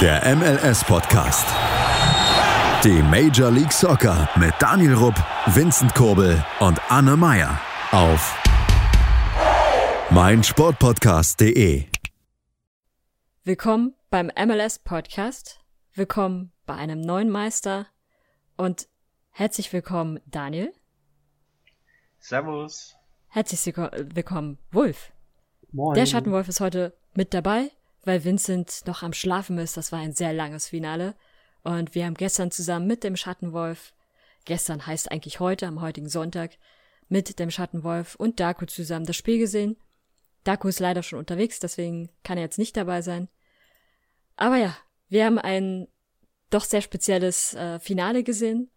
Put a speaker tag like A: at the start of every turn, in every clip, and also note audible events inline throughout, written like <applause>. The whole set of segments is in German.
A: Der MLS-Podcast. Die Major League Soccer mit Daniel Rupp, Vincent Kurbel und Anne Meyer auf meinsportpodcast.de.
B: Willkommen beim MLS-Podcast. Willkommen bei einem neuen Meister und herzlich willkommen, Daniel.
C: Servus.
B: Herzlich willkommen, Wolf.
D: Moin.
B: Der Schattenwolf ist heute mit dabei, weil Vincent noch am Schlafen ist. Das war ein sehr langes Finale. Und wir haben gestern zusammen mit dem Schattenwolf, gestern heißt eigentlich heute, am heutigen Sonntag, mit dem Schattenwolf und Daku zusammen das Spiel gesehen. Daku ist leider schon unterwegs, deswegen kann er jetzt nicht dabei sein. Aber ja, wir haben ein doch sehr spezielles äh, Finale gesehen.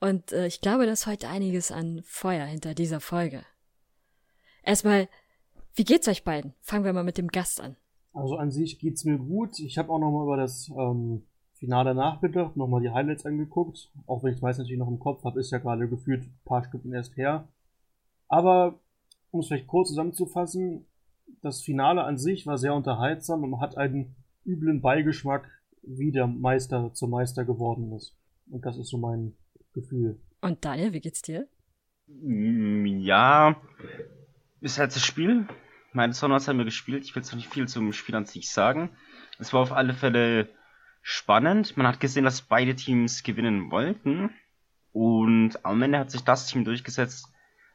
B: Und äh, ich glaube, da ist heute einiges an Feuer hinter dieser Folge. Erstmal, wie geht's euch beiden? Fangen wir mal mit dem Gast an.
D: Also an sich geht's mir gut. Ich habe auch nochmal über das ähm, Finale nachgedacht, nochmal die Highlights angeguckt. Auch wenn ich weiß natürlich noch im Kopf habe, ist ja gerade gefühlt ein paar Stunden erst her. Aber um es vielleicht kurz zusammenzufassen, das Finale an sich war sehr unterhaltsam und hat einen üblen Beigeschmack, wie der Meister zum Meister geworden ist. Und das ist so mein Gefühl.
B: Und Daniel, wie geht's dir?
C: Ja, ist halt das Spiel. Meine Sonos haben wir gespielt. Ich will jetzt nicht viel zum Spiel an sich sagen. Es war auf alle Fälle spannend. Man hat gesehen, dass beide Teams gewinnen wollten. Und am Ende hat sich das Team durchgesetzt,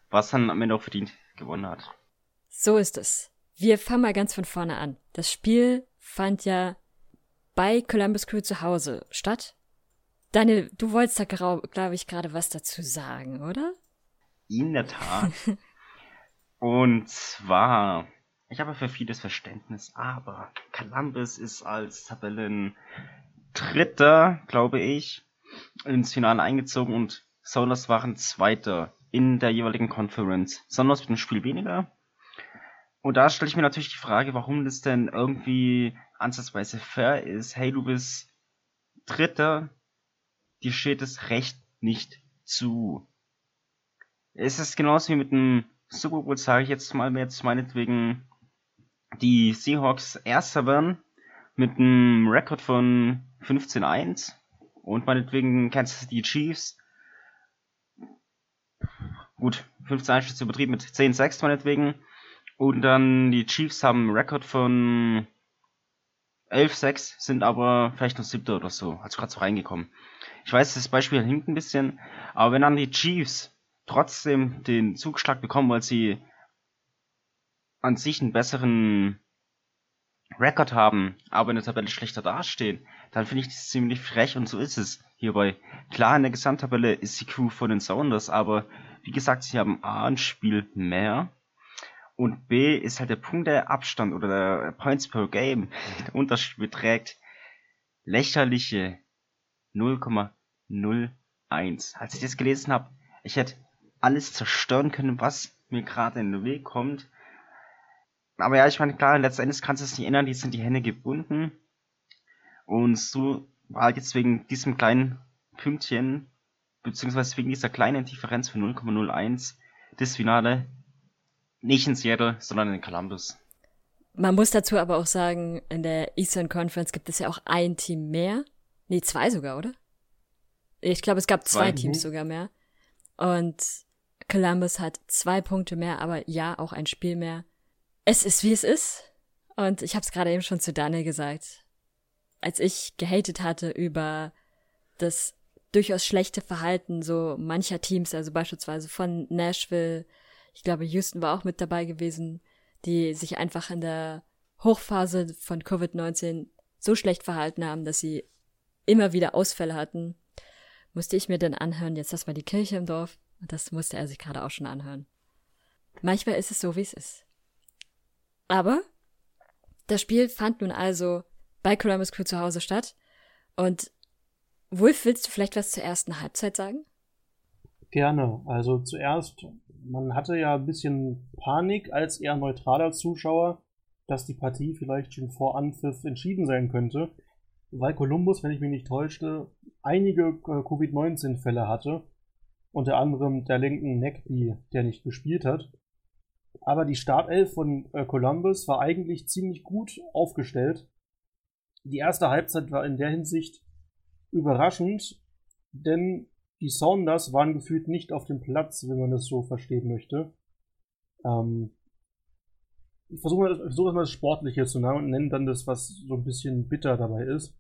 C: was dann am Ende auch verdient gewonnen hat.
B: So ist es. Wir fangen mal ganz von vorne an. Das Spiel fand ja bei Columbus Crew zu Hause statt. Daniel, du wolltest da, glaube ich, gerade was dazu sagen, oder?
C: In der Tat. <laughs> Und zwar, ich habe für vieles Verständnis, aber Columbus ist als Tabellen Dritter, glaube ich, ins Finale eingezogen und Sounders waren Zweiter in der jeweiligen Conference. Sounders mit einem Spiel weniger. Und da stelle ich mir natürlich die Frage, warum das denn irgendwie ansatzweise fair ist. Hey, du bist Dritter, dir steht das Recht nicht zu. Es ist genauso wie mit dem Super Bowl, sage ich jetzt mal, jetzt meinetwegen die Seahawks Erster werden mit einem Rekord von 15-1 und meinetwegen Kansas City Chiefs. Gut, 15-1 ist übertrieben mit 10-6 meinetwegen. Und dann die Chiefs haben einen Rekord von 11-6, sind aber vielleicht noch siebter oder so, also gerade so reingekommen. Ich weiß, das Beispiel hinkt ein bisschen, aber wenn dann die Chiefs trotzdem den Zugschlag bekommen, weil sie an sich einen besseren Rekord haben, aber in der Tabelle schlechter dastehen, dann finde ich das ziemlich frech und so ist es hierbei. Klar, in der Gesamttabelle ist die Crew von den Sounders, aber wie gesagt, sie haben A ein Spiel mehr und B ist halt der Punkt der Abstand oder der Points per Game, der <laughs> Unterschied beträgt lächerliche 0,01. Als ich das gelesen habe, ich hätte alles zerstören können, was mir gerade in den Weg kommt. Aber ja, ich meine, klar, letztendlich kannst du es nicht ändern, die sind die Hände gebunden. Und so war halt jetzt wegen diesem kleinen Pünktchen, beziehungsweise wegen dieser kleinen Differenz von 0,01, das Finale nicht in Seattle, sondern in Columbus.
B: Man muss dazu aber auch sagen, in der Eastern Conference gibt es ja auch ein Team mehr. Nee, zwei sogar, oder? Ich glaube, es gab zwei, zwei Teams sogar mehr. Und Columbus hat zwei Punkte mehr, aber ja, auch ein Spiel mehr. Es ist, wie es ist. Und ich habe es gerade eben schon zu Daniel gesagt. Als ich gehatet hatte über das durchaus schlechte Verhalten so mancher Teams, also beispielsweise von Nashville, ich glaube, Houston war auch mit dabei gewesen, die sich einfach in der Hochphase von Covid-19 so schlecht verhalten haben, dass sie immer wieder Ausfälle hatten, musste ich mir dann anhören, jetzt das war die Kirche im Dorf. Und das musste er sich gerade auch schon anhören. Manchmal ist es so, wie es ist. Aber das Spiel fand nun also bei Columbus Crew zu Hause statt. Und Wolf, willst du vielleicht was zur ersten Halbzeit sagen?
D: Gerne. Also zuerst, man hatte ja ein bisschen Panik als eher neutraler Zuschauer, dass die Partie vielleicht schon vor Anpfiff entschieden sein könnte, weil Columbus, wenn ich mich nicht täuschte, einige äh, Covid-19-Fälle hatte unter anderem der linken Neckby, der nicht gespielt hat. Aber die Startelf von äh, Columbus war eigentlich ziemlich gut aufgestellt. Die erste Halbzeit war in der Hinsicht überraschend, denn die Sounders waren gefühlt nicht auf dem Platz, wenn man das so verstehen möchte. Ähm, ich versuche versuch mal das Sportliche zu nennen und nenne dann das, was so ein bisschen bitter dabei ist.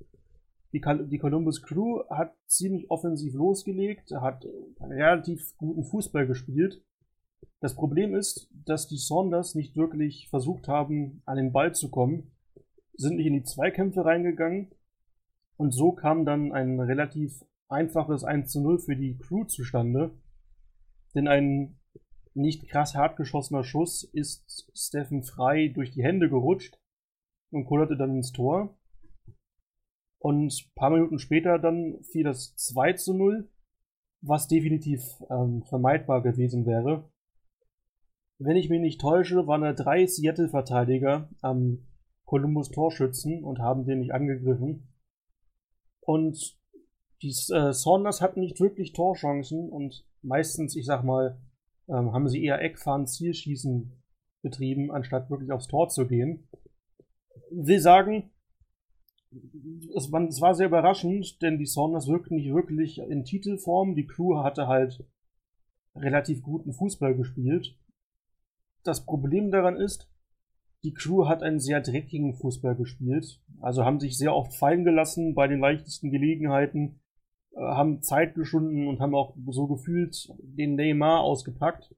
D: Die, die Columbus Crew hat ziemlich offensiv losgelegt, hat relativ guten Fußball gespielt. Das Problem ist, dass die Saunders nicht wirklich versucht haben, an den Ball zu kommen, sind nicht in die Zweikämpfe reingegangen und so kam dann ein relativ einfaches 1 zu 0 für die Crew zustande. Denn ein nicht krass hart geschossener Schuss ist Steffen frei durch die Hände gerutscht und kullerte dann ins Tor. Und ein paar Minuten später dann fiel das 2 zu 0, was definitiv ähm, vermeidbar gewesen wäre. Wenn ich mich nicht täusche, waren da drei Seattle-Verteidiger am Columbus Torschützen und haben den nicht angegriffen. Und die äh, Saunders hatten nicht wirklich Torchancen und meistens, ich sag mal, ähm, haben sie eher Eckfahren, Zielschießen betrieben, anstatt wirklich aufs Tor zu gehen. Will sagen, es, man, es war sehr überraschend, denn die Saunders wirkten nicht wirklich in Titelform. Die Crew hatte halt relativ guten Fußball gespielt. Das Problem daran ist, die Crew hat einen sehr dreckigen Fußball gespielt. Also haben sich sehr oft fallen gelassen bei den leichtesten Gelegenheiten, äh, haben Zeit geschunden und haben auch so gefühlt den Neymar ausgepackt.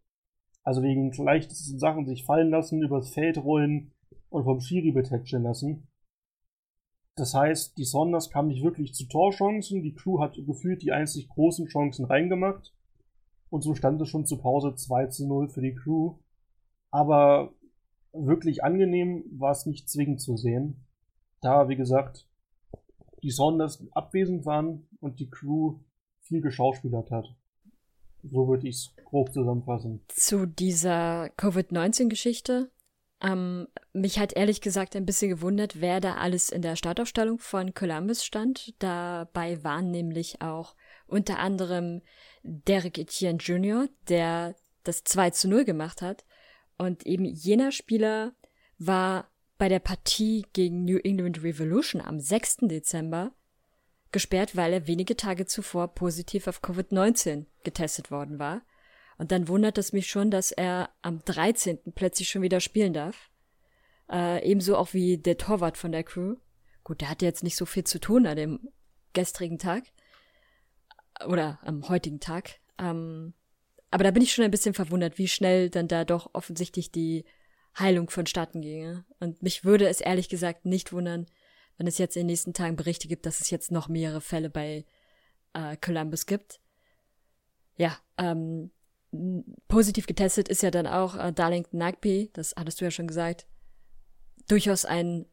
D: Also wegen leichtesten Sachen sich fallen lassen, übers Feld rollen und vom Schiri betätscheln lassen. Das heißt, die Sonders kamen nicht wirklich zu Torchancen, die Crew hat gefühlt die einzig großen Chancen reingemacht. Und so stand es schon zur Pause 2 zu 0 für die Crew. Aber wirklich angenehm war es nicht zwingend zu sehen. Da, wie gesagt, die Saunders abwesend waren und die Crew viel geschauspielert hat. So würde ich es grob zusammenfassen.
B: Zu dieser Covid-19-Geschichte. Ähm, mich hat ehrlich gesagt ein bisschen gewundert, wer da alles in der Startaufstellung von Columbus stand. Dabei waren nämlich auch unter anderem Derek Etienne Jr., der das 2 zu 0 gemacht hat. Und eben jener Spieler war bei der Partie gegen New England Revolution am 6. Dezember gesperrt, weil er wenige Tage zuvor positiv auf Covid-19 getestet worden war. Und dann wundert es mich schon, dass er am 13. plötzlich schon wieder spielen darf. Äh, ebenso auch wie der Torwart von der Crew. Gut, der hatte jetzt nicht so viel zu tun an dem gestrigen Tag. Oder am heutigen Tag. Ähm, aber da bin ich schon ein bisschen verwundert, wie schnell dann da doch offensichtlich die Heilung vonstatten ginge. Und mich würde es ehrlich gesagt nicht wundern, wenn es jetzt in den nächsten Tagen Berichte gibt, dass es jetzt noch mehrere Fälle bei äh, Columbus gibt. Ja, ähm, positiv getestet ist ja dann auch äh, Darlington Nagby, das hattest du ja schon gesagt. Durchaus ein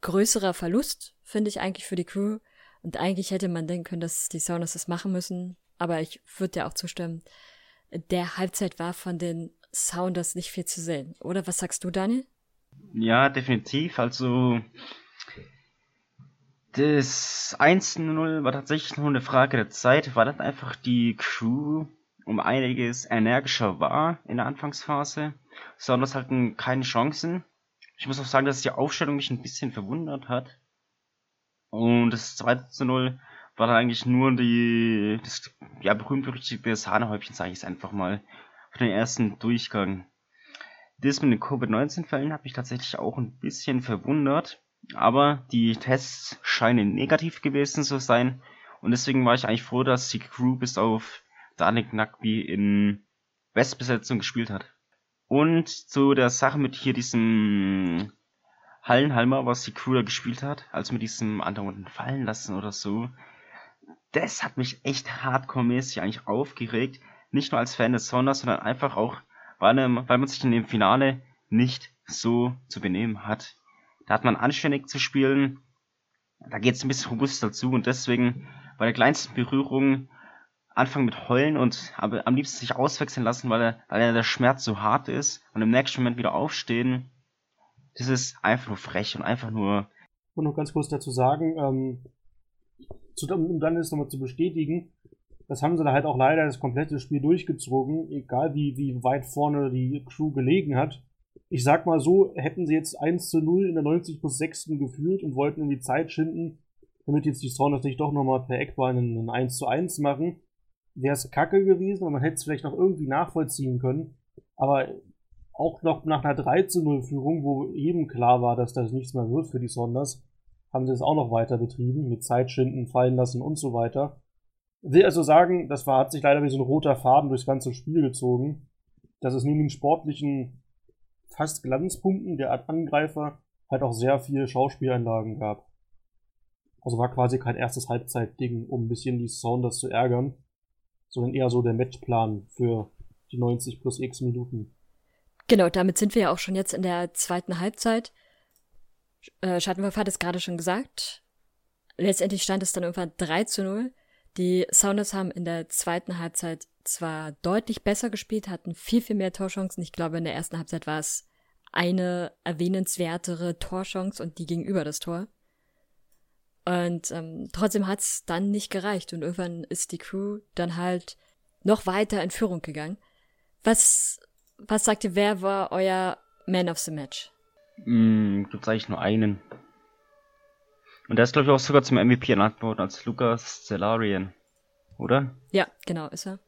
B: größerer Verlust, finde ich eigentlich für die Crew. Und eigentlich hätte man denken können, dass die Saunas das machen müssen aber ich würde dir auch zustimmen, der Halbzeit war von den Sounders nicht viel zu sehen. Oder was sagst du, Daniel?
C: Ja, definitiv. Also das 1-0 war tatsächlich nur eine Frage der Zeit, weil dann einfach die Crew um einiges energischer war in der Anfangsphase. Sounders hatten keine Chancen. Ich muss auch sagen, dass die Aufstellung mich ein bisschen verwundert hat. Und das 2 0 war dann eigentlich nur die, das ja, berühmt-berüchtigte Sahnehäubchen, sage ich es einfach mal, für den ersten Durchgang. Das mit den Covid-19-Fällen hat mich tatsächlich auch ein bisschen verwundert, aber die Tests scheinen negativ gewesen zu sein und deswegen war ich eigentlich froh, dass die Crew bis auf Danik Nagby in Westbesetzung gespielt hat. Und zu der Sache mit hier diesem Hallenhalmer, was die Crew da gespielt hat, also mit diesem anderen fallen lassen oder so, das hat mich echt hardcore-mäßig eigentlich aufgeregt. Nicht nur als Fan des Sounders, sondern einfach auch, weil, weil man sich in dem Finale nicht so zu benehmen hat. Da hat man anständig zu spielen, da geht es ein bisschen robuster zu und deswegen bei der kleinsten Berührung anfangen mit Heulen und am liebsten sich auswechseln lassen, weil, er, weil der Schmerz so hart ist und im nächsten Moment wieder aufstehen. Das ist einfach nur frech und einfach nur.
D: Und noch ganz kurz dazu sagen, ähm, zu, um dann das nochmal zu bestätigen, das haben sie da halt auch leider das komplette Spiel durchgezogen, egal wie, wie weit vorne die Crew gelegen hat. ich sag mal so, hätten sie jetzt 1 zu 0 in der 90 plus 6. geführt und wollten irgendwie Zeit schinden, damit jetzt die Sounders nicht doch nochmal per Eckball einen 1 zu 1 machen, wäre es kacke gewesen und man hätte es vielleicht noch irgendwie nachvollziehen können. Aber auch noch nach einer 3 zu 0 Führung, wo eben klar war, dass das nichts mehr wird für die Sonders, haben sie es auch noch weiter betrieben, mit Zeitschinden fallen lassen und so weiter. Will also sagen, das war, hat sich leider wie so ein roter Faden durchs ganze Spiel gezogen, dass es neben den sportlichen fast Glanzpunkten der Angreifer halt auch sehr viele Schauspielanlagen gab. Also war quasi kein erstes Halbzeitding, um ein bisschen die Sounders zu ärgern, sondern eher so der Matchplan für die 90 plus x Minuten.
B: Genau, damit sind wir ja auch schon jetzt in der zweiten Halbzeit. Äh, Schattenwurf hat es gerade schon gesagt. Letztendlich stand es dann irgendwann 3 zu 0. Die Sounders haben in der zweiten Halbzeit zwar deutlich besser gespielt, hatten viel, viel mehr Torchancen. Ich glaube, in der ersten Halbzeit war es eine erwähnenswertere Torchance und die gegenüber das Tor. Und ähm, trotzdem hat es dann nicht gereicht und irgendwann ist die Crew dann halt noch weiter in Führung gegangen. Was, was sagt ihr, wer war euer Man of the Match?
C: Mm, gibt's eigentlich nur einen. Und der ist, glaube ich, auch sogar zum MVP ernannt worden als Lukas Celarian. Oder?
B: Ja, genau, ist er.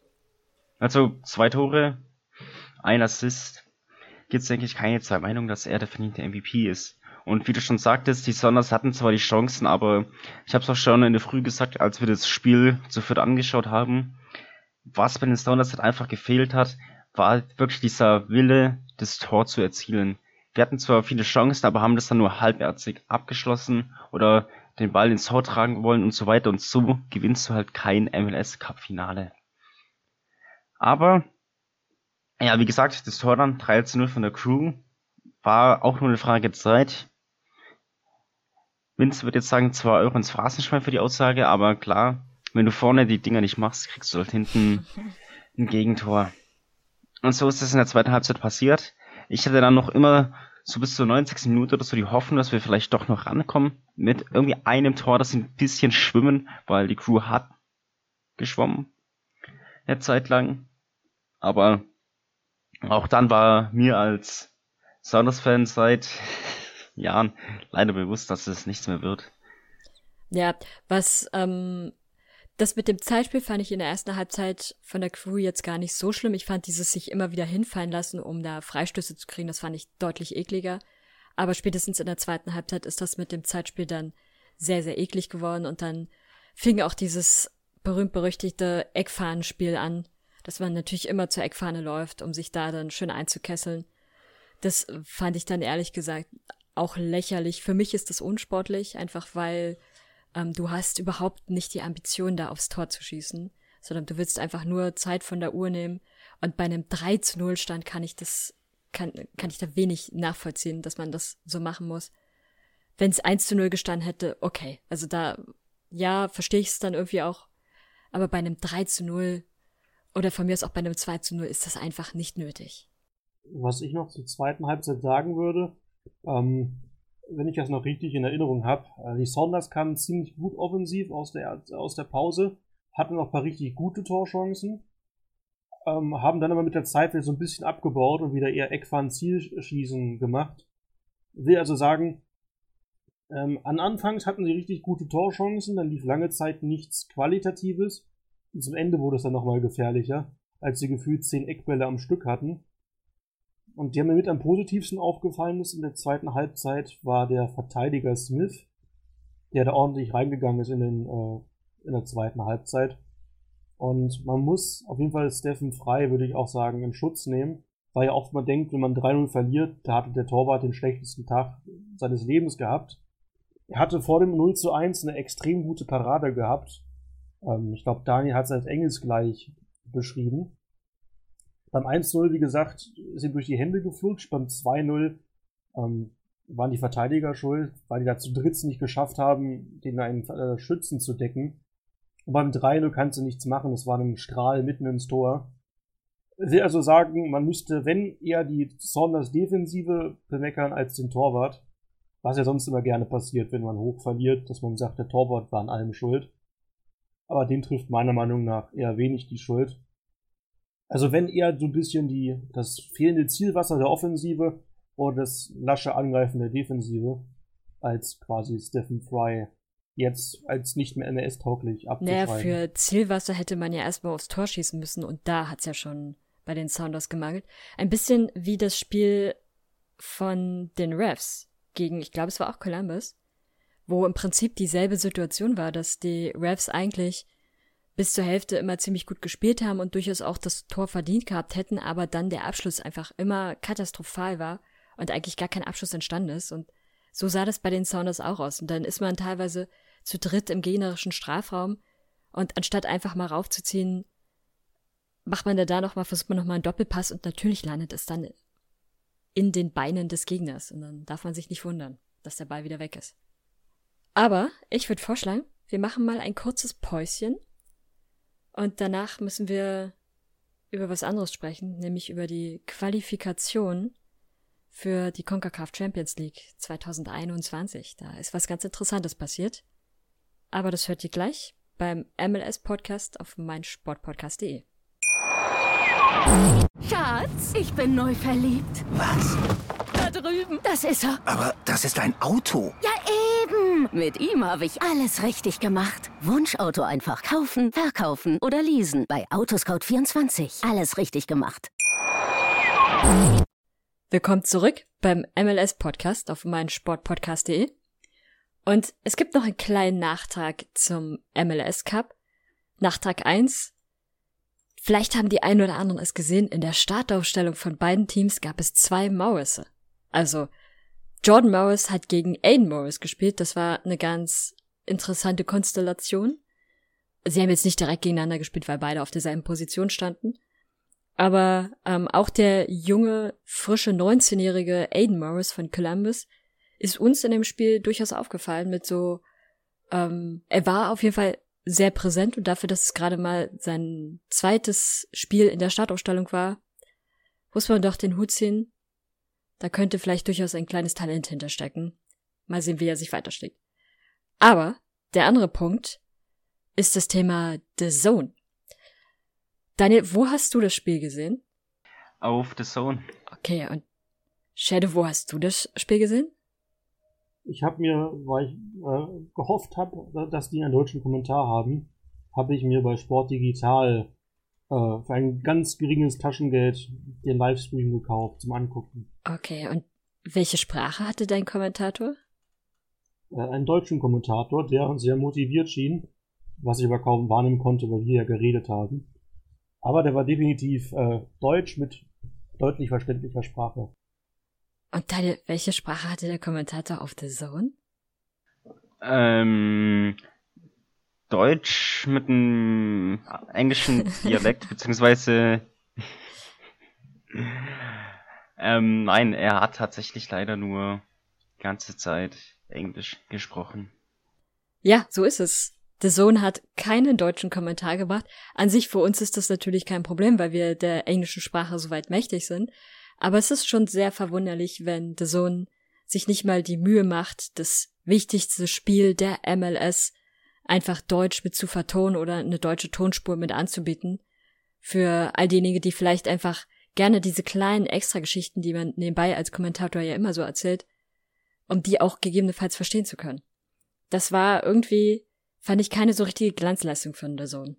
C: Also zwei Tore, ein Assist. Gibt's, denke ich, keine zwei Meinungen, dass er der verdiente MVP ist. Und wie du schon sagtest, die Sonders hatten zwar die Chancen, aber ich habe es auch schon in der Früh gesagt, als wir das Spiel zu viert angeschaut haben, was bei den Sonders halt einfach gefehlt hat, war wirklich dieser Wille, das Tor zu erzielen. Wir hatten zwar viele Chancen, aber haben das dann nur halbherzig abgeschlossen oder den Ball ins Tor tragen wollen und so weiter und so gewinnst du halt kein MLS Cup Finale. Aber, ja, wie gesagt, das Tor dann 3 zu 0 von der Crew war auch nur eine Frage der Zeit. Vince wird jetzt sagen, 2 Euro ins Phrasenschwein für die Aussage, aber klar, wenn du vorne die Dinger nicht machst, kriegst du halt hinten <laughs> ein Gegentor. Und so ist es in der zweiten Halbzeit passiert. Ich hatte dann noch immer so bis zur 90. Minute oder so die Hoffnung, dass wir vielleicht doch noch rankommen mit irgendwie einem Tor, das ein bisschen schwimmen, weil die Crew hat geschwommen. Eine Zeit lang. Aber auch dann war mir als Sounders-Fan seit Jahren leider bewusst, dass es nichts mehr wird.
B: Ja, was ähm, das mit dem Zeitspiel fand ich in der ersten Halbzeit von der Crew jetzt gar nicht so schlimm. Ich fand dieses sich immer wieder hinfallen lassen, um da Freistöße zu kriegen, das fand ich deutlich ekliger. Aber spätestens in der zweiten Halbzeit ist das mit dem Zeitspiel dann sehr, sehr eklig geworden und dann fing auch dieses berühmt-berüchtigte Eckfahnenspiel an, dass man natürlich immer zur Eckfahne läuft, um sich da dann schön einzukesseln. Das fand ich dann ehrlich gesagt auch lächerlich. Für mich ist das unsportlich, einfach weil ähm, du hast überhaupt nicht die Ambition, da aufs Tor zu schießen, sondern du willst einfach nur Zeit von der Uhr nehmen. Und bei einem 3 zu 0 Stand kann ich das, kann, kann ich da wenig nachvollziehen, dass man das so machen muss. Wenn es 1 zu 0 gestanden hätte, okay. Also da, ja, verstehe ich es dann irgendwie auch. Aber bei einem 3 zu 0 oder von mir aus auch bei einem 2 zu 0 ist das einfach nicht nötig.
D: Was ich noch zur zweiten Halbzeit sagen würde, ähm, wenn ich das noch richtig in Erinnerung habe, äh, die Saunders kamen ziemlich gut offensiv aus der, aus der Pause, hatten noch ein paar richtig gute Torchancen, ähm, haben dann aber mit der Zeit wieder so ein bisschen abgebaut und wieder eher Eckfahren-Zielschießen gemacht. Will also sagen, ähm, an Anfangs hatten sie richtig gute Torchancen, dann lief lange Zeit nichts Qualitatives. Und zum Ende wurde es dann nochmal gefährlicher, als sie gefühlt zehn Eckbälle am Stück hatten. Und der mir mit am positivsten aufgefallen ist in der zweiten Halbzeit war der Verteidiger Smith, der da ordentlich reingegangen ist in, den, äh, in der zweiten Halbzeit. Und man muss auf jeden Fall Steffen Frei, würde ich auch sagen, in Schutz nehmen, weil ja oft man denkt, wenn man 3-0 verliert, da hatte der Torwart den schlechtesten Tag seines Lebens gehabt. Er hatte vor dem 0 zu 1 eine extrem gute Parade gehabt. Ähm, ich glaube, Daniel hat es als engelsgleich beschrieben. Beim 1-0, wie gesagt, ihm durch die Hände geflutscht. Beim 2-0 ähm, waren die Verteidiger schuld, weil die da zu dritt nicht geschafft haben, den einen äh, Schützen zu decken. Und beim 3-0 kannst du nichts machen. Es war ein Strahl mitten ins Tor. Ich will also sagen, man müsste, wenn eher die Saunders Defensive bemeckern als den Torwart, was ja sonst immer gerne passiert, wenn man hoch verliert, dass man sagt, der Torwart war an allem schuld. Aber den trifft meiner Meinung nach eher wenig die Schuld. Also wenn eher so ein bisschen die, das fehlende Zielwasser der Offensive oder das lasche Angreifen der Defensive als quasi Stephen Fry jetzt als nicht mehr NS-tauglich abzuschreiben.
B: Naja, für Zielwasser hätte man ja erstmal aufs Tor schießen müssen und da hat's ja schon bei den Sounders gemangelt. Ein bisschen wie das Spiel von den Refs gegen, ich glaube, es war auch Columbus, wo im Prinzip dieselbe Situation war, dass die Refs eigentlich bis zur Hälfte immer ziemlich gut gespielt haben und durchaus auch das Tor verdient gehabt hätten, aber dann der Abschluss einfach immer katastrophal war und eigentlich gar kein Abschluss entstanden ist. Und so sah das bei den Sounders auch aus. Und dann ist man teilweise zu dritt im gegnerischen Strafraum und anstatt einfach mal raufzuziehen, macht man da noch mal, versucht man noch mal einen Doppelpass und natürlich landet es dann in den Beinen des Gegners und dann darf man sich nicht wundern, dass der Ball wieder weg ist. Aber ich würde vorschlagen, wir machen mal ein kurzes Päuschen und danach müssen wir über was anderes sprechen, nämlich über die Qualifikation für die CONCACAF Champions League 2021. Da ist was ganz Interessantes passiert. Aber das hört ihr gleich beim MLS Podcast auf meinsportpodcast.de.
E: Schatz, ich bin neu verliebt.
F: Was?
E: Drüben. Das ist er.
F: Aber das ist ein Auto.
E: Ja, eben. Mit ihm habe ich alles richtig gemacht. Wunschauto einfach kaufen, verkaufen oder leasen. Bei Autoscout24. Alles richtig gemacht.
B: Willkommen zurück beim MLS Podcast auf meinsportpodcast.de. Und es gibt noch einen kleinen Nachtrag zum MLS Cup. Nachtrag 1. Vielleicht haben die einen oder anderen es gesehen, in der Startaufstellung von beiden Teams gab es zwei Morrisse. Also, Jordan Morris hat gegen Aiden Morris gespielt. Das war eine ganz interessante Konstellation. Sie haben jetzt nicht direkt gegeneinander gespielt, weil beide auf derselben Position standen. Aber ähm, auch der junge, frische 19-jährige Aiden Morris von Columbus ist uns in dem Spiel durchaus aufgefallen mit so, ähm, er war auf jeden Fall sehr präsent und dafür, dass es gerade mal sein zweites Spiel in der Startaufstellung war, muss man doch den Hut ziehen. Da könnte vielleicht durchaus ein kleines Talent hinterstecken. Mal sehen, wie er sich weiterschlägt. Aber der andere Punkt ist das Thema The Zone. Daniel, wo hast du das Spiel gesehen?
C: Auf The Zone.
B: Okay, und Shadow, wo hast du das Spiel gesehen?
D: Ich habe mir, weil ich äh, gehofft habe, dass die einen deutschen Kommentar haben, habe ich mir bei Sport Digital äh, für ein ganz geringes Taschengeld den Livestream gekauft zum Angucken.
B: Okay, und welche Sprache hatte dein Kommentator?
D: Äh, einen deutschen Kommentator, der sehr motiviert schien, was ich aber kaum wahrnehmen konnte, weil wir ja geredet haben. Aber der war definitiv äh, deutsch mit deutlich verständlicher Sprache.
B: Und deine, welche Sprache hatte der Kommentator auf The Zone?
C: Ähm, Deutsch mit einem englischen <laughs> Dialekt, beziehungsweise ähm, nein, er hat tatsächlich leider nur die ganze Zeit Englisch gesprochen.
B: Ja, so ist es. The Zone hat keinen deutschen Kommentar gebracht. An sich für uns ist das natürlich kein Problem, weil wir der englischen Sprache soweit mächtig sind. Aber es ist schon sehr verwunderlich, wenn The Zone sich nicht mal die Mühe macht, das wichtigste Spiel der MLS einfach deutsch mit zu vertonen oder eine deutsche Tonspur mit anzubieten. Für all diejenigen, die vielleicht einfach gerne diese kleinen Extrageschichten, die man nebenbei als Kommentator ja immer so erzählt, um die auch gegebenenfalls verstehen zu können. Das war irgendwie, fand ich keine so richtige Glanzleistung von der Sohn.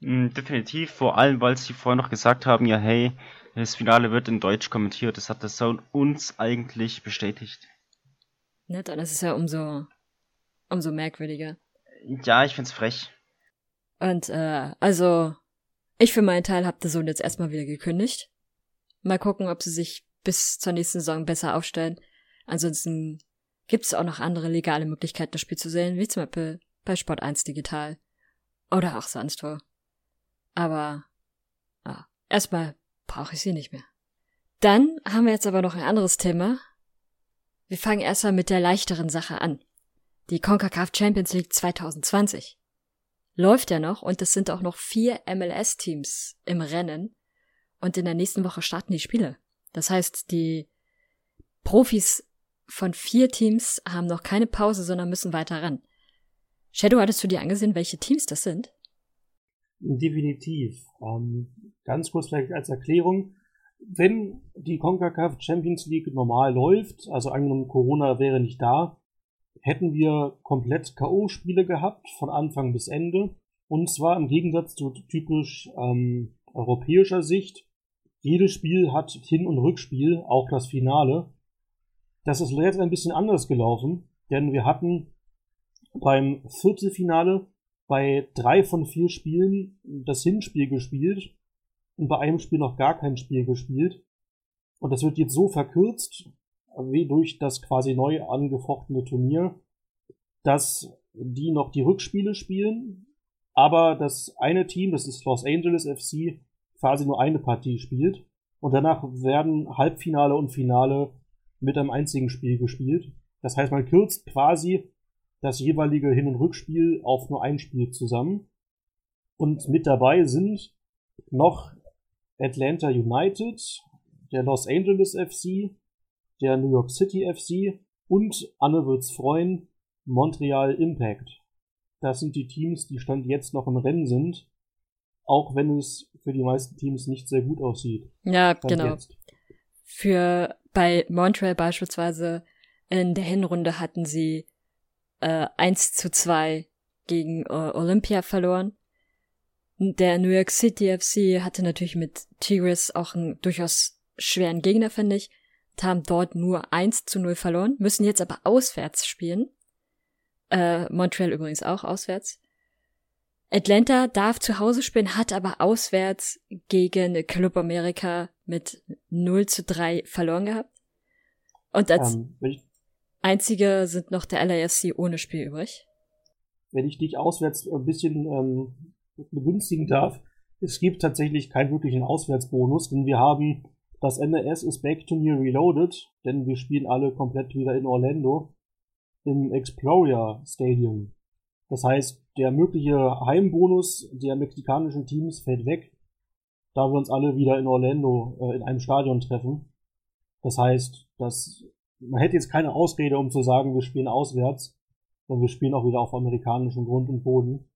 C: Mm, definitiv, vor allem, weil sie vorher noch gesagt haben, ja hey, das Finale wird in Deutsch kommentiert. Das hat der Sound uns eigentlich bestätigt.
B: Ne, dann ist es ja umso, umso merkwürdiger.
C: Ja, ich find's frech.
B: Und äh, also, ich für meinen Teil hab der Sohn jetzt erstmal wieder gekündigt. Mal gucken, ob sie sich bis zur nächsten Saison besser aufstellen. Ansonsten gibt es auch noch andere legale Möglichkeiten, das Spiel zu sehen, wie zum Beispiel bei Sport 1 Digital. Oder auch sonst wo. Aber ja, erstmal brauche ich sie nicht mehr. Dann haben wir jetzt aber noch ein anderes Thema. Wir fangen erstmal mit der leichteren Sache an. Die CONCACAF Champions League 2020 läuft ja noch und es sind auch noch vier MLS-Teams im Rennen und in der nächsten Woche starten die Spiele. Das heißt, die Profis von vier Teams haben noch keine Pause, sondern müssen weiter ran. Shadow, hattest du dir angesehen, welche Teams das sind?
D: Definitiv. Ähm, ganz kurz vielleicht als Erklärung. wenn die CONCACAF Champions League normal läuft, also angenommen Corona wäre nicht da, hätten wir komplett K.O.-Spiele gehabt, von Anfang bis Ende. Und zwar im Gegensatz zu typisch ähm, europäischer Sicht. Jedes Spiel hat Hin- und Rückspiel, auch das Finale. Das ist jetzt ein bisschen anders gelaufen, denn wir hatten beim Viertelfinale bei drei von vier Spielen das Hinspiel gespielt und bei einem Spiel noch gar kein Spiel gespielt. Und das wird jetzt so verkürzt, wie durch das quasi neu angefochtene Turnier, dass die noch die Rückspiele spielen, aber das eine Team, das ist Los Angeles FC, quasi nur eine Partie spielt. Und danach werden Halbfinale und Finale mit einem einzigen Spiel gespielt. Das heißt, man kürzt quasi das jeweilige Hin- und Rückspiel auf nur ein Spiel zusammen. Und mit dabei sind noch Atlanta United, der Los Angeles FC, der New York City FC und Anne wird's freuen, Montreal Impact. Das sind die Teams, die Stand jetzt noch im Rennen sind, auch wenn es für die meisten Teams nicht sehr gut aussieht.
B: Ja, Stand genau. Jetzt. Für bei Montreal beispielsweise in der Hinrunde hatten sie äh, 1 zu 2 gegen äh, Olympia verloren. Der New York City FC hatte natürlich mit Tigres auch einen durchaus schweren Gegner, finde ich. Haben dort nur 1 zu 0 verloren, müssen jetzt aber auswärts spielen. Äh, Montreal übrigens auch auswärts. Atlanta darf zu Hause spielen, hat aber auswärts gegen Club America mit 0 zu 3 verloren gehabt. Und als ähm, einzige sind noch der LAFC ohne Spiel übrig.
D: Wenn ich dich auswärts ein bisschen ähm, begünstigen darf, es gibt tatsächlich keinen wirklichen Auswärtsbonus, denn wir haben das NRS ist Back to Near Reloaded, denn wir spielen alle komplett wieder in Orlando im Explorer Stadium. Das heißt, der mögliche Heimbonus der mexikanischen Teams fällt weg, da wir uns alle wieder in Orlando äh, in einem Stadion treffen. Das heißt, dass man hätte jetzt keine Ausrede, um zu sagen, wir spielen auswärts, denn wir spielen auch wieder auf amerikanischem Grund und Boden.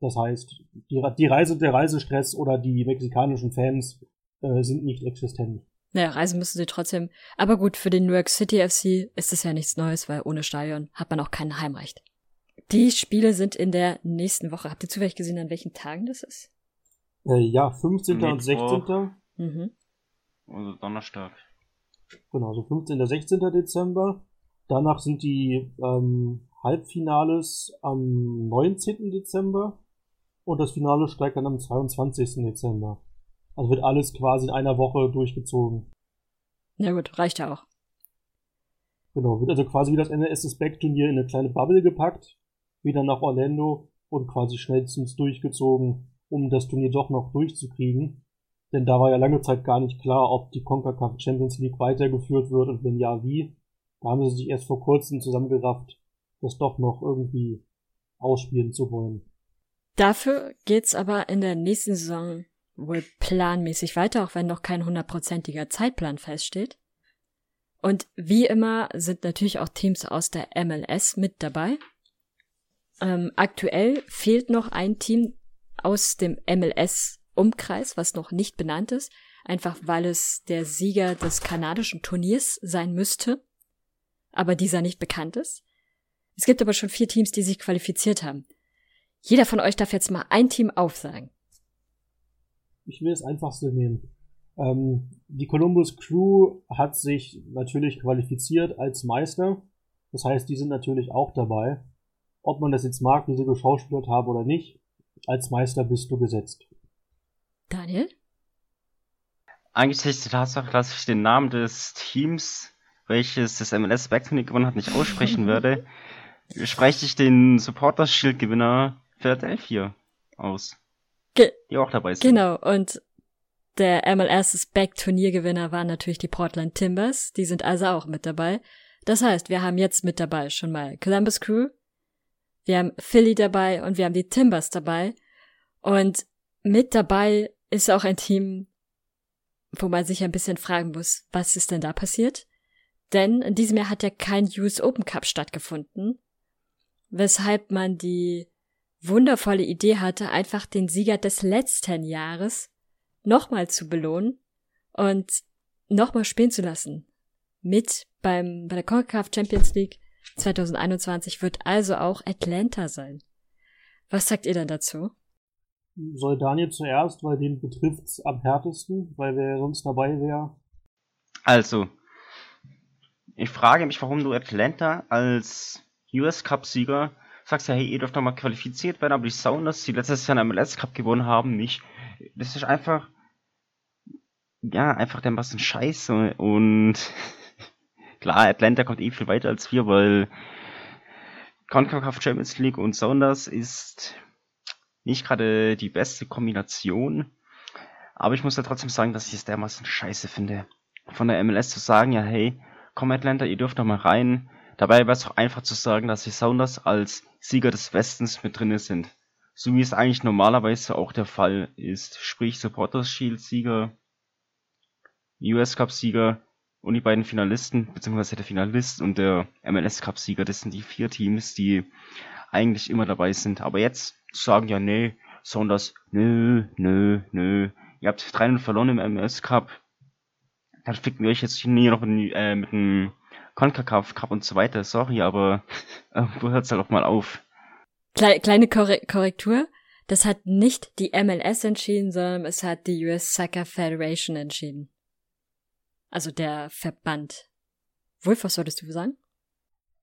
D: Das heißt, die, die Reise, der Reisestress oder die mexikanischen Fans äh, sind nicht existent.
B: Naja, reisen müssen sie trotzdem. Aber gut, für den New York City FC ist es ja nichts Neues, weil ohne Stadion hat man auch kein Heimrecht. Die Spiele sind in der nächsten Woche. Habt ihr zufällig gesehen, an welchen Tagen das ist?
D: Äh, ja, 15. Mittwoch. und 16. Mhm.
C: Also Donnerstag.
D: Genau, so 15. und 16. Dezember. Danach sind die ähm, Halbfinales am 19. Dezember und das Finale steigt dann am 22. Dezember. Also wird alles quasi in einer Woche durchgezogen.
B: Ja gut, reicht ja auch.
D: Genau, wird also quasi wie das NLS Back Turnier in eine kleine Bubble gepackt, wieder nach Orlando und quasi schnellstens durchgezogen, um das Turnier doch noch durchzukriegen. Denn da war ja lange Zeit gar nicht klar, ob die CONCACAF Champions League weitergeführt wird und wenn ja, wie. Da haben sie sich erst vor kurzem zusammengerafft, das doch noch irgendwie ausspielen zu wollen.
B: Dafür geht's aber in der nächsten Saison wohl planmäßig weiter, auch wenn noch kein hundertprozentiger Zeitplan feststeht. Und wie immer sind natürlich auch Teams aus der MLS mit dabei. Ähm, aktuell fehlt noch ein Team aus dem MLS-Umkreis, was noch nicht benannt ist, einfach weil es der Sieger des kanadischen Turniers sein müsste, aber dieser nicht bekannt ist. Es gibt aber schon vier Teams, die sich qualifiziert haben. Jeder von euch darf jetzt mal ein Team aufsagen.
D: Ich will das einfachste nehmen. Ähm, die Columbus Crew hat sich natürlich qualifiziert als Meister. Das heißt, die sind natürlich auch dabei. Ob man das jetzt mag, wie sie geschauspielert haben oder nicht, als Meister bist du gesetzt.
B: Daniel?
C: Eigentlich ist die Tatsache, dass ich den Namen des Teams, welches das MLS Backturnier gewonnen hat, nicht aussprechen <laughs> werde, spreche ich den Supporters Shield Gewinner Philadelphia aus.
B: Ge
C: die auch dabei sind.
B: Genau, und der MLS Back Turniergewinner waren natürlich die Portland Timbers, die sind also auch mit dabei. Das heißt, wir haben jetzt mit dabei schon mal Columbus Crew, wir haben Philly dabei und wir haben die Timbers dabei. Und mit dabei ist auch ein Team, wo man sich ein bisschen fragen muss, was ist denn da passiert? Denn in diesem Jahr hat ja kein US Open Cup stattgefunden, weshalb man die wundervolle Idee hatte, einfach den Sieger des letzten Jahres nochmal zu belohnen und nochmal spielen zu lassen. Mit beim, bei der CONCACAF Champions League 2021 wird also auch Atlanta sein. Was sagt ihr denn dazu?
D: Soll Daniel zuerst, weil den betrifft's am härtesten, weil wer sonst dabei wäre?
C: Also, ich frage mich, warum du Atlanta als US Cup Sieger sagst, ja, hey, ihr dürft doch mal qualifiziert werden, aber die Sounders, die letztes Jahr einen MLS Cup gewonnen haben, nicht. Das ist einfach, ja, einfach dermaßen scheiße und <laughs> klar, Atlanta kommt eh viel weiter als wir, weil CONCACAF Champions League und Sounders ist nicht gerade die beste Kombination. Aber ich muss ja trotzdem sagen, dass ich es dermaßen scheiße finde. Von der MLS zu sagen, ja, hey, komm Atlanta, ihr dürft doch mal rein. Dabei wäre es auch einfach zu sagen, dass die Sounders als Sieger des Westens mit drinne sind. So wie es eigentlich normalerweise auch der Fall ist. Sprich Supporters Shield Sieger, US Cup Sieger und die beiden Finalisten, beziehungsweise der Finalist und der MLS Cup Sieger. Das sind die vier Teams, die eigentlich immer dabei sind. Aber jetzt sagen ja, nee, Saunders, nö, nö, nö. Ihr habt 3 verloren im MS Cup. Dann ficken wir euch jetzt nie noch in, äh, mit dem CONCACAF Cup und so weiter. Sorry, aber <laughs> irgendwo hört's halt auch mal auf.
B: Kleine Korrektur. Das hat nicht die MLS entschieden, sondern es hat die US Soccer Federation entschieden. Also der Verband. Wolf, was solltest du sagen?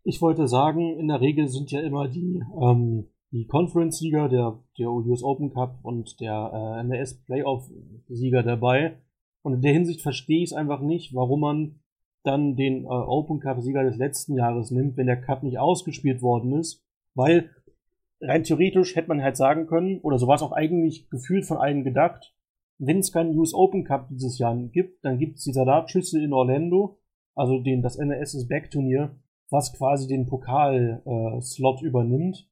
D: Ich wollte sagen, in der Regel sind ja immer die ähm, die Conference-Sieger, der, der US Open Cup und der äh, NRS Playoff-Sieger dabei. Und in der Hinsicht verstehe ich es einfach nicht, warum man dann den äh, Open Cup-Sieger des letzten Jahres nimmt, wenn der Cup nicht ausgespielt worden ist. Weil rein theoretisch hätte man halt sagen können, oder so war es auch eigentlich gefühlt von allen gedacht, wenn es keinen US Open Cup dieses Jahr gibt, dann gibt es die Salatschüssel in Orlando, also den, das NRS Back-Turnier, was quasi den Pokal-Slot äh, übernimmt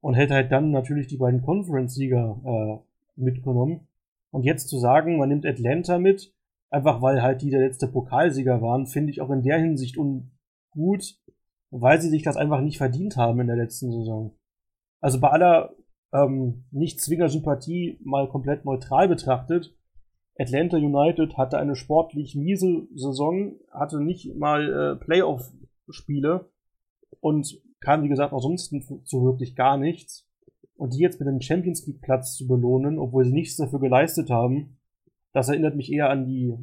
D: und hätte halt dann natürlich die beiden Conference-Sieger äh, mitgenommen. Und jetzt zu sagen, man nimmt Atlanta mit, einfach weil halt die der letzte Pokalsieger waren, finde ich auch in der Hinsicht ungut, weil sie sich das einfach nicht verdient haben in der letzten Saison. Also bei aller ähm, nicht zwinger Sympathie mal komplett neutral betrachtet, Atlanta United hatte eine sportlich miese Saison, hatte nicht mal äh, Playoff-Spiele und kam, wie gesagt, ansonsten so wirklich gar nichts. Und die jetzt mit einem Champions League Platz zu belohnen, obwohl sie nichts dafür geleistet haben, das erinnert mich eher an die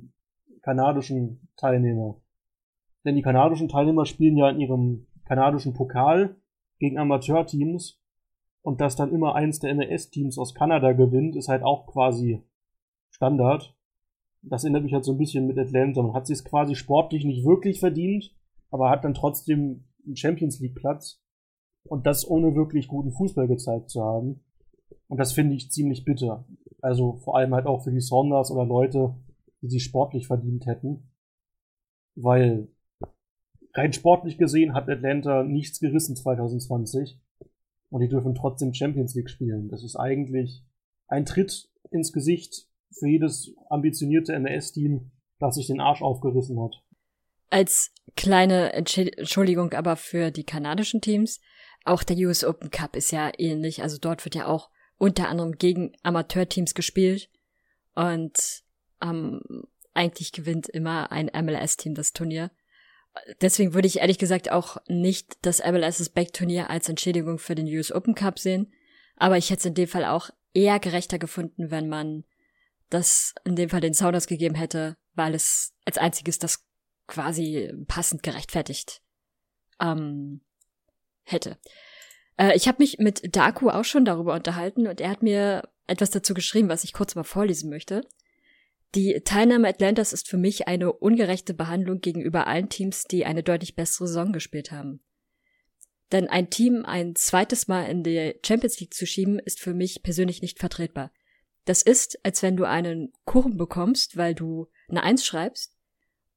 D: kanadischen Teilnehmer. Denn die kanadischen Teilnehmer spielen ja in ihrem kanadischen Pokal gegen Amateurteams und dass dann immer eins der NRS-Teams aus Kanada gewinnt, ist halt auch quasi Standard. Das erinnert mich halt so ein bisschen mit Atlanta. Man hat sich es quasi sportlich nicht wirklich verdient, aber hat dann trotzdem einen Champions League Platz und das ohne wirklich guten Fußball gezeigt zu haben. Und das finde ich ziemlich bitter. Also vor allem halt auch für die Saunders oder Leute, die sie sportlich verdient hätten. Weil rein sportlich gesehen hat Atlanta nichts gerissen 2020 und die dürfen trotzdem Champions League spielen. Das ist eigentlich ein Tritt ins Gesicht für jedes ambitionierte NS-Team, das sich den Arsch aufgerissen hat.
B: Als kleine Entschuldigung aber für die kanadischen Teams, auch der US Open Cup ist ja ähnlich. Also dort wird ja auch unter anderem gegen Amateurteams gespielt. Und ähm, eigentlich gewinnt immer ein MLS-Team das Turnier. Deswegen würde ich ehrlich gesagt auch nicht das MLS Back Turnier als Entschädigung für den US Open Cup sehen. Aber ich hätte es in dem Fall auch eher gerechter gefunden, wenn man das in dem Fall den Sounders gegeben hätte, weil es als einziges das quasi passend gerechtfertigt ähm, hätte. Äh, ich habe mich mit Daku auch schon darüber unterhalten und er hat mir etwas dazu geschrieben, was ich kurz mal vorlesen möchte. Die Teilnahme Atlantas ist für mich eine ungerechte Behandlung gegenüber allen Teams, die eine deutlich bessere Saison gespielt haben. Denn ein Team ein zweites Mal in die Champions League zu schieben, ist für mich persönlich nicht vertretbar. Das ist, als wenn du einen Kuchen bekommst, weil du eine Eins schreibst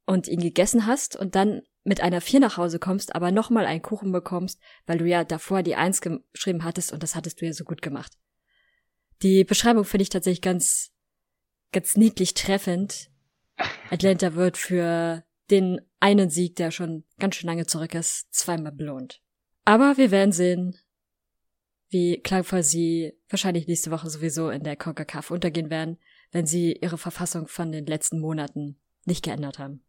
B: und ihn gegessen hast und dann mit einer Vier nach Hause kommst, aber nochmal einen Kuchen bekommst, weil du ja davor die Eins geschrieben hattest und das hattest du ja so gut gemacht. Die Beschreibung finde ich tatsächlich ganz, ganz niedlich treffend. Atlanta wird für den einen Sieg, der schon ganz schön lange zurück ist, zweimal belohnt. Aber wir werden sehen, wie klangvoll sie wahrscheinlich nächste Woche sowieso in der CONCACAF untergehen werden, wenn sie ihre Verfassung von den letzten Monaten nicht geändert haben.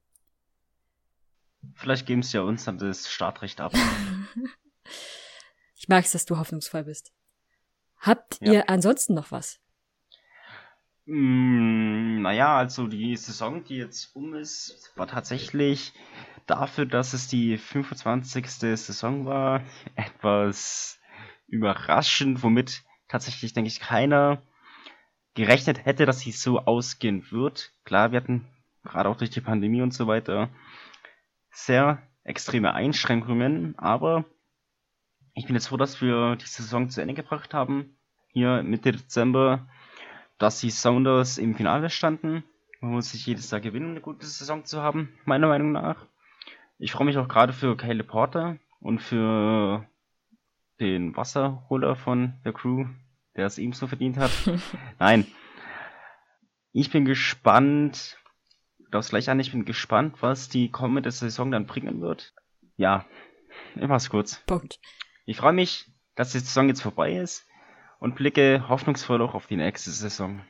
C: Vielleicht geben sie ja uns dann das Startrecht ab. <laughs>
B: ich mag es, dass du hoffnungsvoll bist. Habt ja. ihr ansonsten noch was?
C: Mm, naja, also die Saison, die jetzt um ist, war tatsächlich dafür, dass es die 25. Saison war, etwas überraschend, womit tatsächlich, denke ich, keiner gerechnet hätte, dass sie so ausgehen wird. Klar, wir hatten gerade auch durch die Pandemie und so weiter sehr extreme Einschränkungen, aber ich bin jetzt froh, dass wir die Saison zu Ende gebracht haben. Hier Mitte Dezember, dass die Sounders im Finale standen. Man muss sich jedes Jahr gewinnen, eine gute Saison zu haben, meiner Meinung nach. Ich freue mich auch gerade für Caleb Porter und für den Wasserholer von der Crew, der es ebenso verdient hat. <laughs> Nein. Ich bin gespannt, das gleich an, ich bin gespannt, was die kommende Saison dann bringen wird. Ja, ich mach's kurz.
B: Punkt.
C: Ich freue mich, dass die Saison jetzt vorbei ist und blicke hoffnungsvoll auch auf die nächste Saison.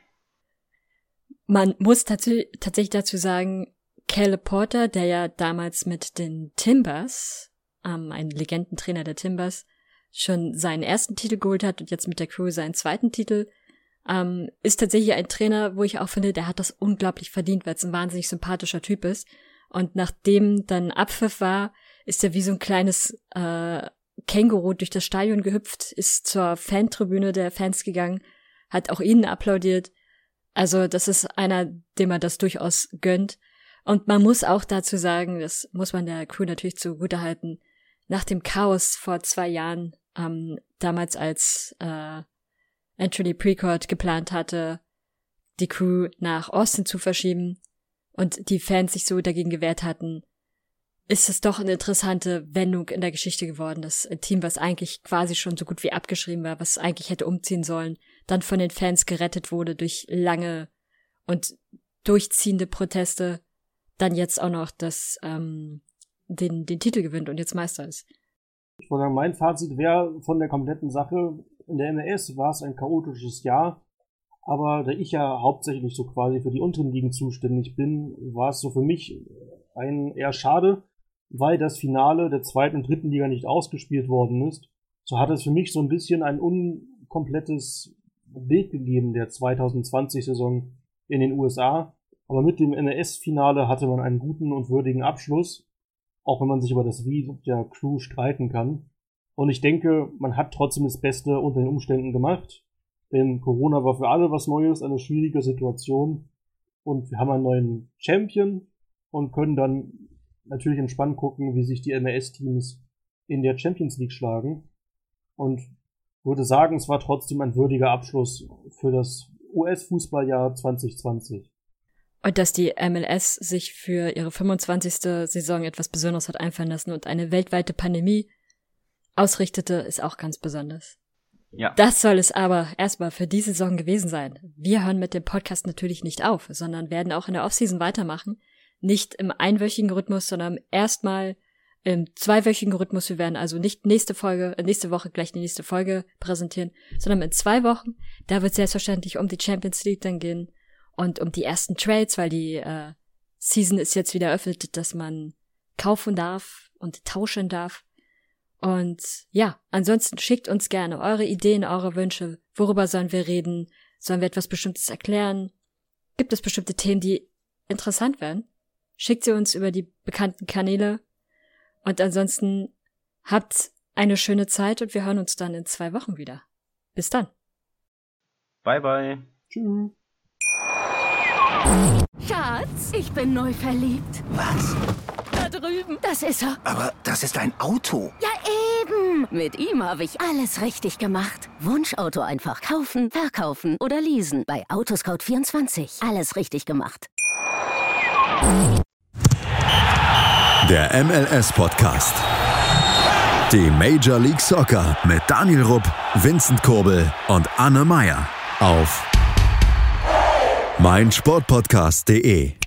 B: Man muss tats tatsächlich dazu sagen, Caleb Porter, der ja damals mit den Timbers, ähm, ein Legendentrainer der Timbers, schon seinen ersten Titel geholt hat und jetzt mit der Crew seinen zweiten Titel, ähm, ist tatsächlich ein Trainer, wo ich auch finde, der hat das unglaublich verdient, weil es ein wahnsinnig sympathischer Typ ist. Und nachdem dann Abpfiff war, ist er wie so ein kleines äh, Känguru durch das Stadion gehüpft, ist zur Fantribüne der Fans gegangen, hat auch ihnen applaudiert. Also das ist einer, dem man das durchaus gönnt. Und man muss auch dazu sagen, das muss man der Crew natürlich zugutehalten, nach dem Chaos vor zwei Jahren, ähm, damals als äh, Anthony Precourt geplant hatte, die Crew nach Austin zu verschieben und die Fans sich so dagegen gewehrt hatten, ist es doch eine interessante Wendung in der Geschichte geworden. Das Team, was eigentlich quasi schon so gut wie abgeschrieben war, was eigentlich hätte umziehen sollen, dann von den Fans gerettet wurde durch lange und durchziehende Proteste, dann jetzt auch noch das, ähm, den, den Titel gewinnt und jetzt Meister ist.
D: Ich würde sagen, mein Fazit wäre von der kompletten Sache, in der MLS war es ein chaotisches Jahr, aber da ich ja hauptsächlich so quasi für die unteren Ligen zuständig bin, war es so für mich ein eher schade, weil das Finale der zweiten und dritten Liga nicht ausgespielt worden ist. So hat es für mich so ein bisschen ein unkomplettes Bild gegeben der 2020-Saison in den USA. Aber mit dem NS-Finale hatte man einen guten und würdigen Abschluss, auch wenn man sich über das Wie der Crew streiten kann. Und ich denke, man hat trotzdem das Beste unter den Umständen gemacht. Denn Corona war für alle was Neues, eine schwierige Situation. Und wir haben einen neuen Champion und können dann natürlich entspannt gucken, wie sich die MLS-Teams in der Champions League schlagen. Und würde sagen, es war trotzdem ein würdiger Abschluss für das US-Fußballjahr 2020.
B: Und dass die MLS sich für ihre 25. Saison etwas Besonderes hat einfallen lassen und eine weltweite Pandemie ausrichtete, ist auch ganz besonders. Ja. Das soll es aber erstmal für diese Saison gewesen sein. Wir hören mit dem Podcast natürlich nicht auf, sondern werden auch in der Offseason weitermachen. Nicht im einwöchigen Rhythmus, sondern erstmal im zweiwöchigen Rhythmus. Wir werden also nicht nächste Folge, äh, nächste Woche gleich die nächste Folge präsentieren, sondern in zwei Wochen. Da wird selbstverständlich um die Champions League dann gehen und um die ersten Trades, weil die äh, Season ist jetzt wieder eröffnet, dass man kaufen darf und tauschen darf. Und ja, ansonsten schickt uns gerne eure Ideen, eure Wünsche. Worüber sollen wir reden? Sollen wir etwas Bestimmtes erklären? Gibt es bestimmte Themen, die interessant wären? Schickt sie uns über die bekannten Kanäle. Und ansonsten habt eine schöne Zeit und wir hören uns dann in zwei Wochen wieder. Bis dann.
C: Bye bye.
D: Tschüss.
E: Schatz, ich bin neu verliebt.
F: Was?
E: Da drüben. Das ist er.
F: Aber das ist ein Auto.
E: Ja, eben. Mit ihm habe ich alles richtig gemacht. Wunschauto einfach kaufen, verkaufen oder leasen. Bei Autoscout24. Alles richtig gemacht.
A: Der MLS-Podcast. Die Major League Soccer mit Daniel Rupp, Vincent Kurbel und Anne Meyer auf meinsportpodcast.de.